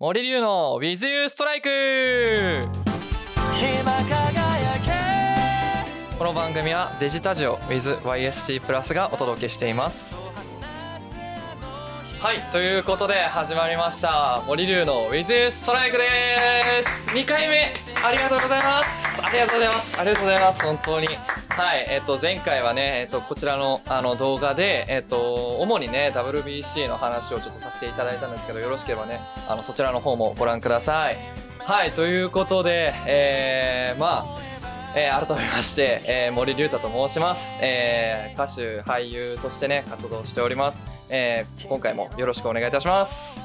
森龍の With You ストライク。この番組はデジタジオ WithYST プラスがお届けしています。はいということで始まりました。森龍の With You ストライクです。2回目。ありがとうございますありがとうございます。ありがとうございます。本当にはい、えっと、前回はね、えっと、こちらの、あの、動画で、えっと、主にね、WBC の話をちょっとさせていただいたんですけど、よろしければね、あの、そちらの方もご覧ください。はい、ということで、えー、まあ、えー、改めまして、えー、森龍太と申します。えー、歌手、俳優としてね、活動しております。えー、今回もよろしくお願いいたします。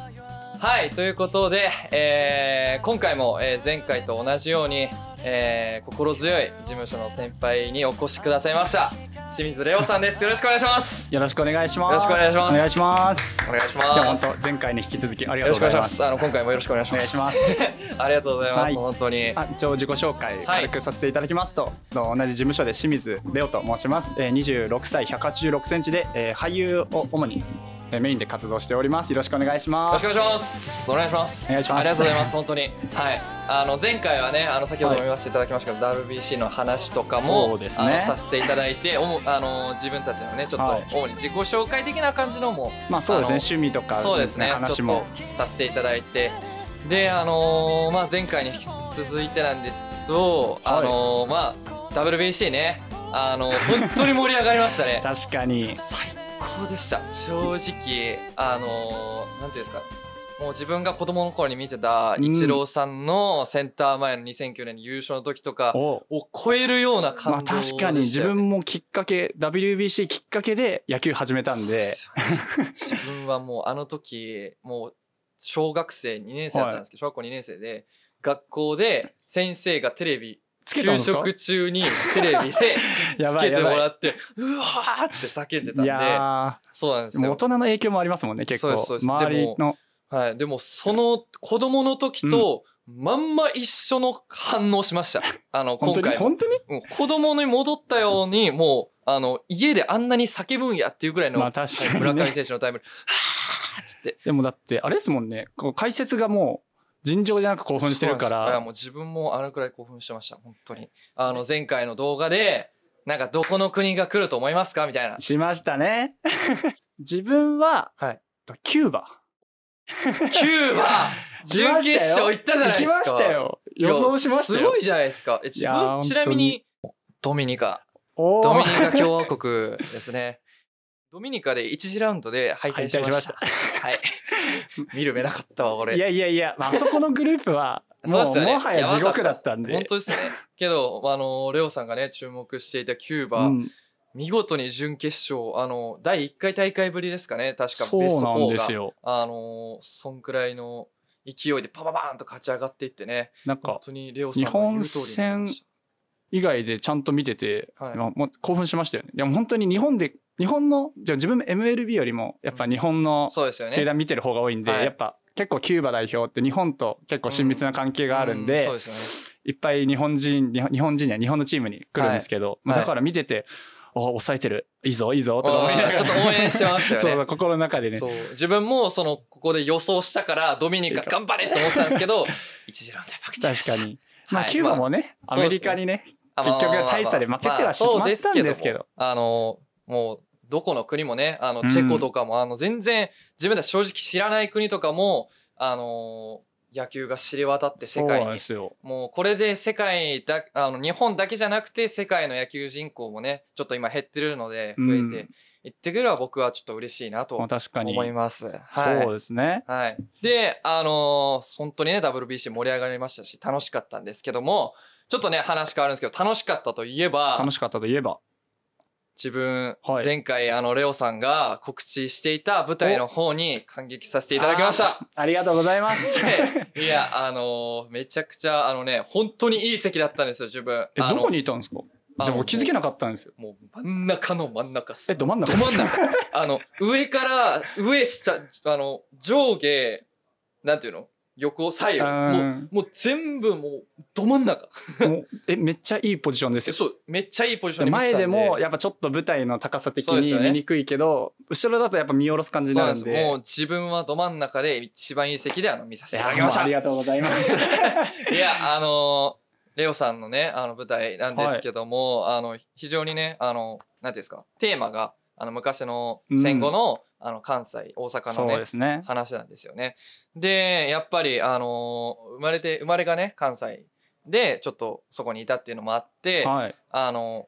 はい、ということで、えー、今回も、えー、前回と同じように、えー、心強い事務所の先輩にお越しくださいました。清水レオさんです。よろしくお願いします。よろしくお願いします。よろしくお願いしますお願いします。お願いします。本当前回に引き続きありがとうございます。お願いします。あの今回もよろしくお願いしおます。ありがとうございます。はい本当に。あ一応自己紹介軽くさせていただきますと、同じ事務所で清水レオと申します。えー、26歳186センチで、えー、俳優を主にえーメインで活動しております。よろしくお願いしよます。ろしくお願いします。お願いします。お願いしますありがとうございます。本当に。はい。あの前回はね、あの先ほども言わせていただきましたけど、WBC の話とかも、ねあのさせていただいて、おもあの自分たちのね、ちょっはいと主に自己紹介的な感じのも、まあそうですね趣味とかそうですね。話もちょっとさせていただいて、で、あのーまあ前回に引き続いてなんですけど、あのーまあ WBC ね、あの本当に盛り上がりましたね。確かに最高でした。正直あのーなんていうんですか。もう自分が子供の頃に見てたうん。イチローさんのセンター前の2009年の優勝の時とかおを超えるような感まあ動でしたよ、確かに自分もきっかけ WBC きっかけで野球始めたんで。自分はもうあの時もう小学生2年生だったんですけど、小学校2年生で学校で先生がテレビ給つけたんですか？食中にテレビで やつけてもらってうわーって叫んでたんいでそうなんですよ。人の影響もありますもんね結構。そうです周りの。はい。でも、その子供の時と、まんま一緒の反応しました。あの、本当に？今回も。本当に？うん子供に戻ったように、もう、あの、家であんなに叫ぶんやっていうぐらいの、まあ確かにね。はい村上選手のタイムリー、はーって。でもだってあれですもんね。こう解説がもう尋常じゃなく興奮してるかそうなんですよいや、らもう自分もあのくらい興奮してました。本当に。あの、前回の動画で、なんか、どこの国が来ると思いますかみたいな。しましたね 自分は、はいキューバキューバ？準決勝行ったじゃないですか。行きましたよ予想しましたすごいじゃないですか。え自分、ちなみに、ドミニカ。ドミニカ共和国ですね。ドミニカで1次ラウンドで敗退しました。はい。見る目なかったわ、俺。いやいやいや、まああそこのグループはそうもうね。もはや地獄だったんで。本当ですよね。けど、あの、レオさんがね、注目していたキューバ、うん。見事に準決勝、あの、第1回大会ぶりですかね、確かベストなん4が。ですよ。あの、そんくらいの勢いでパパパーンと勝ち上がっていってね、本なんか当にレオさんの言う通りになりまし以外でちゃんと見てて、はい。興奮しましたよね。でも本当に日本で日本のじゃあ自分も MLB よりもやっぱ日本のた。そうですよね。球団見てる方が多いんで、はい。やっぱ結構キューバ代表って日本と結構親密な関係があるんで、うそうですよね。いっぱい日本人日本日本人や日本のチームに来るんですけど、まあはいだから見てて、お抑えてる？いいぞいいぞとか思いながら。ちょっと応援してましたよね。そう心の中でね。そう。自分もそのここで予想したからドミニカ頑張れと思ってたんですけど 一次ラウンドで負けちゃいました。確かに、まあはいキューバもね、まあアメリカにねあ結局大差で負けてはしまったんですけど。あのもうどこの国もねあのうん。チェコとかも、あの全然自分たち正直知らない国とかもあの野球が知れ渡って世界に。ですよ。もうこれで世界だあの日本だけじゃなくて世界の野球人口もねちょっと今減ってるので増えていってくれば僕はちょっと嬉しいなとまあ確かに。思います。はい。そうですね。はい。で、あのー本当にね、WBC 盛り上がりましたし、楽しかったんですけども、ちょっとね、話変わるんですけど、楽しかったといえば楽、しかったといえば自分、はい。前回、あの、レオさんが告知していた舞台の方に感激させていただきました。ありがとうございます。でいや、あのーめちゃくちゃ、あのね、本当にいい席だったんですよ、自分。あのえどこにいたんですか？あのでも気づけなかったんですよ。もう真ん中の真ん中っす。えど真ん中？ど真ん中。あの、上から、上下、あの、上下、なんていうの？横左右、うん。もう、もう全部もう、ど真ん中。もうえめっちゃいいポジションですよ。そう、めっちゃいいポジションで前で。でもやっぱちょっと舞台の高さ的に見にくいけど、後ろだとやっぱ見下ろす感じになるんで。もう自分はど真ん中で一番いい席であの見させていただきました。ありがとうございます。や、あのーレオさんのね、あの舞台なんですけども、あの、非常にね、あの、なんていうんですか、テーマが、あの、昔の戦後の、あの、関西、大阪のねね話なんですよね。で、やっぱり、あのー生まれて、生まれがね、関西で、ちょっとそこにいたっていうのもあって、はいあの、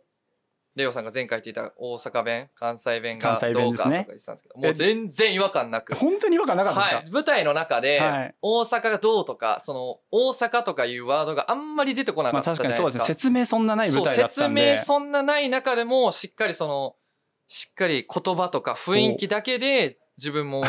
レオさんが前回言っていた大阪弁、関西弁がどうかとか言ってたんですけど、もう全然違和感なく。本当に違和感なかったですか、はい。舞台の中で、はい大阪がどうとか、その、大阪とかいうワードがあんまり出てこなかまあったじゃないですか。確かにそうですね説明そんなない舞台だったんで説明そんなない中でも、しっかりその、しっかり言葉とか雰囲気だけで、自分もも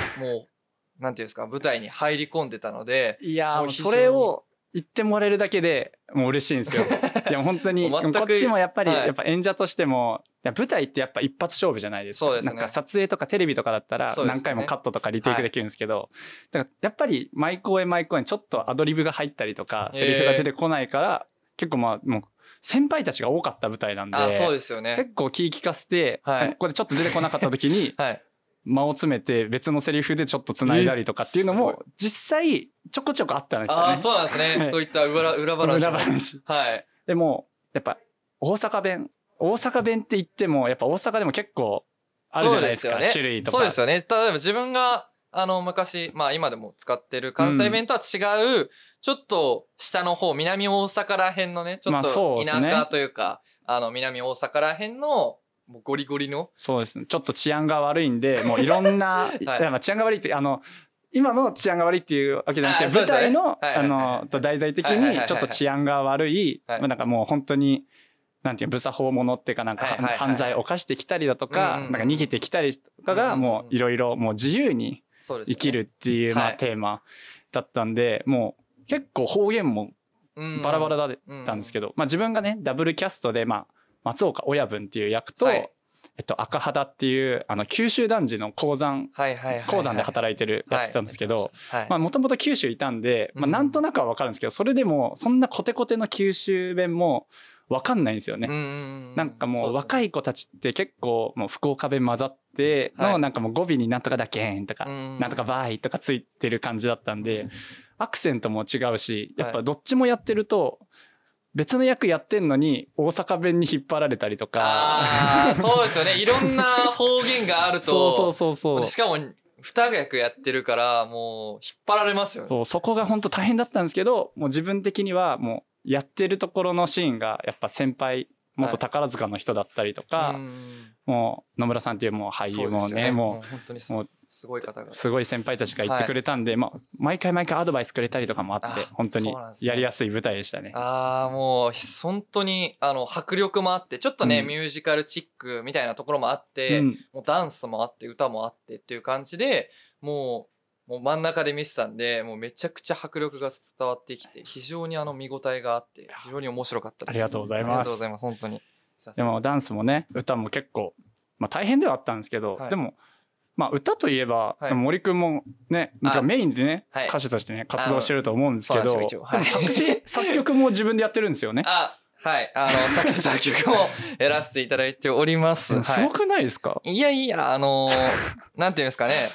う、なんていうんですか、舞台に入り込んでたので、いやそれを言ってもらえるだけでもう嬉しいんですよ。いや本当にこっちもやっぱり、はい。やっぱ演者としても舞台ってやっぱ一発勝負じゃないですか。そうですね。なんか撮影とかテレビとかだったら何回もカットとかリテイクできるんですけど、だからやっぱり毎公演毎公演ちょっとアドリブが入ったりとかセリフが出てこないから結構まあもう先輩たちが多かった舞台なんであ、そうですよね。結構気利かせて、はいここでちょっと出てこなかった時に はい。間を詰めて別のセリフでちょっと繋いだりとかっていうのも実際ちょこちょこあったんですよね。ああ、そうなんですね。はいこういった裏裏話も。裏話はい。でもやっぱ大阪弁大阪弁って言ってもやっぱ大阪でも結構あるじゃないですかすよね種類とかそうですよね。例えば自分が、あの、昔、まあ今でも使ってる関西弁とは違う、ちょっと下の方、南大阪ら辺のね、ちょっと田うですね。舎というか、あの、南大阪ら辺の、もうゴリゴリの、そうですね。ちょっと治安が悪いんでもういろんな、い、やまあ治安が悪いってあの今の治安が悪いっていうわけじゃなくて舞台の、はいはいはいあのと題材的はいはいはいはいにちょっと治安が悪い、はい。まあ、なんかもう本当になんていうの無作法者っていうかなんかはいはいはい犯罪を犯してきたりだとか、うんうんなんか逃げてきたりとかがもういろいろもう自由に生きるっていうまあはい。テーマだったんでもう結構方言もうん。バラバラだったんですけど、まあ、自分がねダブルキャストで、まあ、松岡親分っていう役と、はい。えっと、赤肌っていうあの九州男児の鉱山。鉱山で働いてるやってたんですけど、もともと九州いたんで、まあ、うん。なんとなくは分かるんですけどそれでもそんなコテコテの九州弁も分かんないんですよね。なんかもう若いい子たちって結構もう福岡弁混ざってはい。のなんかもう語尾になんとかだけんとかうんなんとかバイとかついてる感じだったんでアクセントも違うしやっぱどっちもやってると別の役やってんのに大阪弁に引っ張られたりとか。そうですよね。いろんな方言があると、そうそうそうそう。しかも、二役やってるから、もう、引っ張られますよね。そうそこが本当大変だったんですけどもう自分的にはもうやってるところのシーンがやっぱ先輩元宝塚の人だったりとか、うんもう野村さんっていうもう俳優もそうですよね。もう本当にすもうすごい方が。う。すごい先輩たちが言ってくれたんで、まあ、毎回毎回アドバイスくれたりとかもあってあ本当にやりやすい舞台でしたね。ああ、もう、本当に、あの、迫力もあって、ちょっとね、うん。ミュージカルチックみたいなところもあって、うん。もうダンスもあって、歌もあってっていう感じで、もう、もう真ん中で見てたんで、もうめちゃくちゃ迫力が伝わってきて、非常にあの見応えがあって、非常に面白かったです。ありがとうございますありがとうございます、本当に。でもダンスもね歌も結構、まあ、大変ではあったんですけど、はいでも、まあ、歌といえば、はい森くんもねメインでね、はい歌手としてね活動してると思うんですけど、でも作詞 作曲も自分でやってるんですよね。あ、はい。あの、作詞作曲も やらせていただいております。はいすごくないですか、いやいや、あのーなんていうんですかね。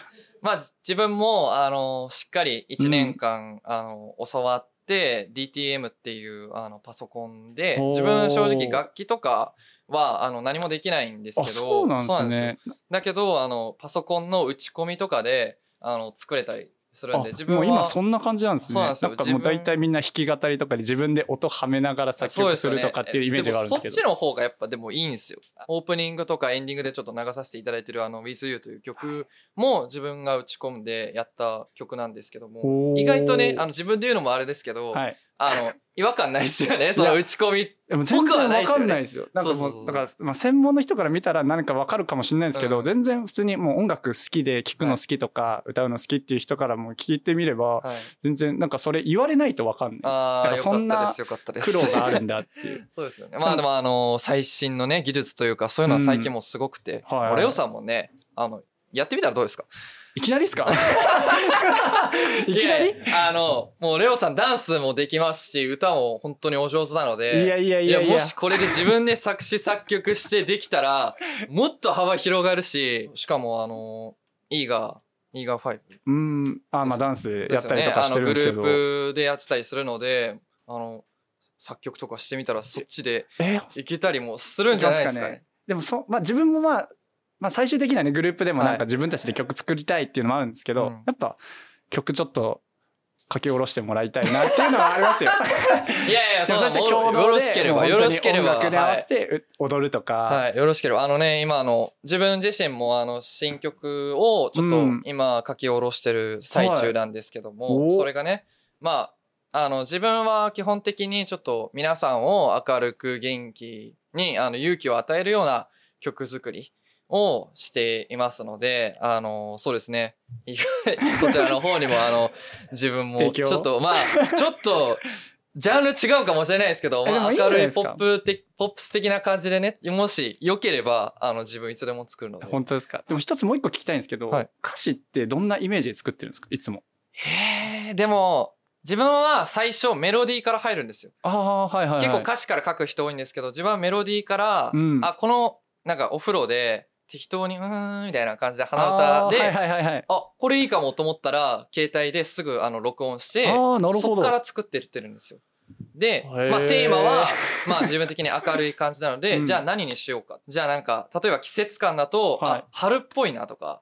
まあ、自分も、あのーしっかり1年間、あのー教わって、DTM っていう、あの、パソコンで、自分正直楽器とかは、あの、何もできないんですあけど、そうなんですね。よ。だけど、あの、パソコンの打ち込みとかで、あの、作れたりするんで、あ自分は。もう今そんな感じなんですね。なんかもう大体みんな弾き語りとかで自分で音はめながら作曲するとかっていうイメージがあるんですけど。そっちの方がやっぱでもいいんですよ。オープニングとかエンディングでちょっと流させていただいてるあの With You という曲も自分が打ち込んでやった曲なんですけども、意外とね、あの自分で言うのもあれですけど、はい。あの、違和感ないですよね、その打ち込み。でも全僕は然わかんないですよ。なんかもう、だから、まあ、専門の人から見たら何かわかるかもしれないですけど、うん全然普通にもう音楽好きで聴くの好きとか、歌うの好きっていう人からも聞いてみれば、はい、全然なんかそれ言われないとわかんない。ああ、だかそんなかったです、よかったです。苦労があるんだっていう。そうですよね。まあでもあの、最新のね、技術というか、そういうのは最近もすごくて、うんはいはいレオさんもね、あの、やってみたらどうですか？いきなりですか？いきなり？あの、もうレオさんダンスもできますし、歌も本当にお上手なので、いやいやいやいや。もしこれで自分で作詞作曲してできたら、もっと幅広がるし、しかもあの、イーガー、イーガー5うんあまあダンスやったりとかしてるんですけど、あのグループでやってたりするので、あの、作曲とかしてみたらそっちでえいけたりもするんじゃないですかね。でもそ、まあ、自分もまあ、まあ、最終的にはねグループでもなんはい。か自分たちで曲作りたいっていうのもあるんですけど、うん。やっぱ曲ちょっと書き下ろしてもらいたいなっていうのはありますよ。いやいや、そして共同でよろしければ、よろしければ。音楽で合わはいせてう踊るとか、はい、よろしければ。あのね、今あの、自分自身もあの、新曲をちょっとうん。今書き下ろしてる最中なんですけども、はい。おそれがね、まあ、あの、自分は基本的にちょっと皆さんを明るく元気に、あの、勇気を与えるような曲作りをしていますので、あの、そうですね。そちらの方にもあの、自分もちょっと、まあ、ちょっと、ジャンル違うかもしれないですけど、まあ、明るいポップ的、ポップス的な感じでね、もし良ければ、あの、自分いつでも作るので。本当ですか？でも一つもう一個聞きたいんですけど、はい歌詞ってどんなイメージで作ってるんですか？いつも。へえ、でも、自分は最初メロディーから入るんですよ。ああはいはい、はい、結構歌詞から書く人多いんですけど、自分はメロディーから、うんあ、この、なんかお風呂で適当に、うーん、みたいな感じで鼻歌で、はいはいはいはい。あ、これいいかもと思ったら、携帯ですぐあの録音して、そこから作ってってるんですよ。で、ーまあテーマは、まあ自分的に明るい感じなので、うんじゃあ何にしようか。じゃあなんか、例えば季節感だと、はいあ、春っぽいなとか、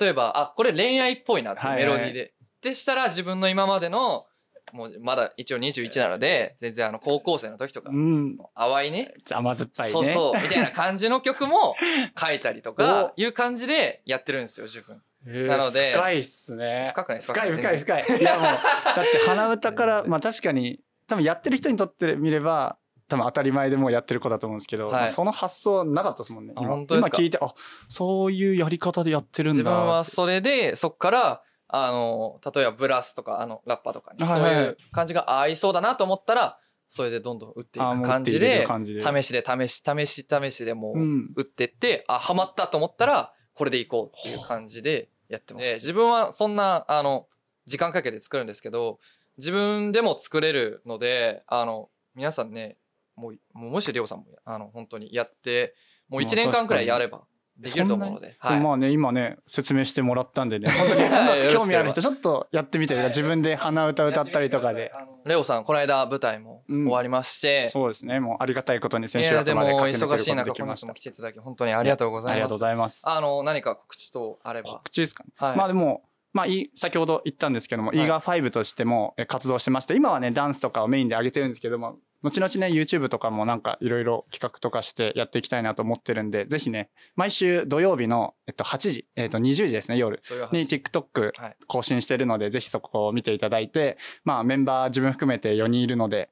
例えば、あ、これ恋愛っぽいなってはいはいメロディーで。でしたら自分の今までの、もうまだ一応21なので、全然あの高校生の時とかう、ん。淡いね、甘酸っぱいね。そうそう、みたいな感じの曲も 書いたりとか、いう感じでやってるんですよ、自分。なので深いっすね。深くないです深い深いい。深い。いやもう、だって鼻歌から、まあ確かに、多分やってる人にとってみれば、多分当たり前でもうやってることだと思うんですけど、はいまあその発想なかったですもんね。あ今今聞いて、あ、そういうやり方でやってるんだ自分はそれで、そっから、あの、例えばブラスとか、あの、ラッパとかに、そういう感じが合いそうだなと思ったら、それでどんどん打っていく感じで試しで試し、試し試しでもううん。打ってって、あ、ハマったと思ったら、これでいこうっていう感じでやってます。で自分はそんな、あの、時間かけて作るんですけど、自分でも作れるので、あの、皆さんね、もう、もうもしりょうさんも、あの、本当にやって、もう1年間くらいやればできると思うので、はい。まあね、今ね、説明してもらったんでね、本当に 興味ある人、ちょっとやってみて、自分で鼻歌歌ったりとかで。レオさん、この間舞台も終わりまして、そうですね、もうありがたいことに先週いや、でも後まで駆け抜け忙しい中、ることできこの人もました。来ていただき、本当にありがとうございます。ありがとうございます。あの、何か告知とあれば。口ですかね。はい。まあでも、まあ、先ほど言ったんですけども、はいイーガー5としてもえ活動してまして、今はね、ダンスとかをメインで上げてるんですけども、後々ね、YouTube とかもなんかいろいろ企画とかしてやっていきたいなと思ってるんで、ぜひね、毎週土曜日の、えっと、8時、えっと、20時ですね、夜。に TikTok はい。更新してるので、ぜひそこを見ていただいて、まあ、メンバー自分含めて4人いるので、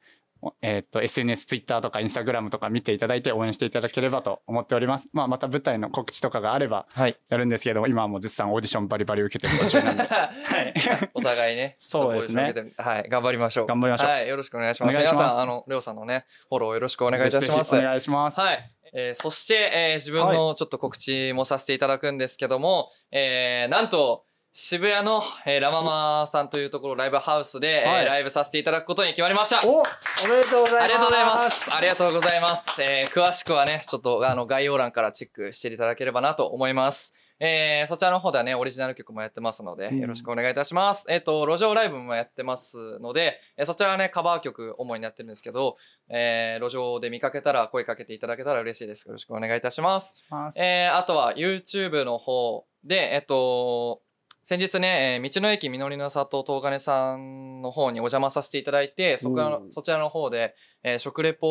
えっと、SNS、Twitter とか Instagram とか見ていただいて応援していただければと思っております。まあ、また舞台の告知とかがあればはい。やるんですけども、今はもう絶賛オーディションバリバリ受けてる途中なんで。はい。お互いね。そうですねはい。頑張りましょう。頑張りましょうはい。よろしくお願いします。皆さん、あの、レオさんのね、フォローよろしくお願いいたします。お願いします。はい。えーそして、えー自分のちょっと告知もさせていただくんですけども、えーなんと、渋谷の、えーラママさんというところライブハウスで、えーはいライブさせていただくことに決まりました。おおめでとうございます。ありがとうございます。ありがとうございます。えー詳しくはね、ちょっとあの概要欄からチェックしていただければなと思います。えーそちらの方ではね、オリジナル曲もやってますので、うんよろしくお願いいたします。えっ、と、路上ライブもやってますので、えーそちらはね、カバー曲主になってるんですけど、えー路上で見かけたら声かけていただけたら嬉しいです。よろしくお願いいたします。ますえーあとは YouTube の方で、えっと、先日ね、えー道の駅みのりの里東金さんの方にお邪魔させていただいて、そこらのおーそちらの方で、えー食レポ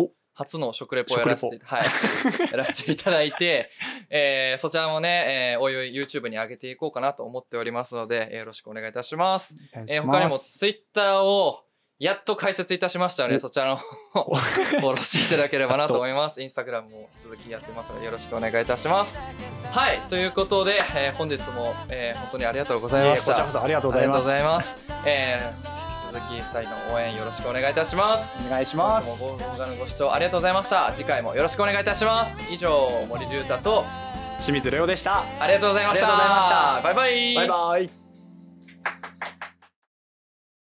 を、初の食レポをやらせて、はい、やらせていただいて、えーそちらもね、えーおいおい YouTube に上げていこうかなと思っておりますので、えーよろしくお願いいたします。えー他にも Twitter をやっと開設いたしましたので、おそちらの方 フォローしていただければなと思います。インスタグラムも続きやってますので、よろしくお願いいたします。はい、ということで、えー本日も、えー本当にありがとうございました。こちらこそありがとうございますます。えー引き続き2人の応援よろしくお願いいたします。お願いし本日ますも動画のご視聴ありがとうございました。次回もよろしくお願いいたします。以上、森龍太と清水レオでしたありがとうございましたありがとうございましたバイバイバイバイ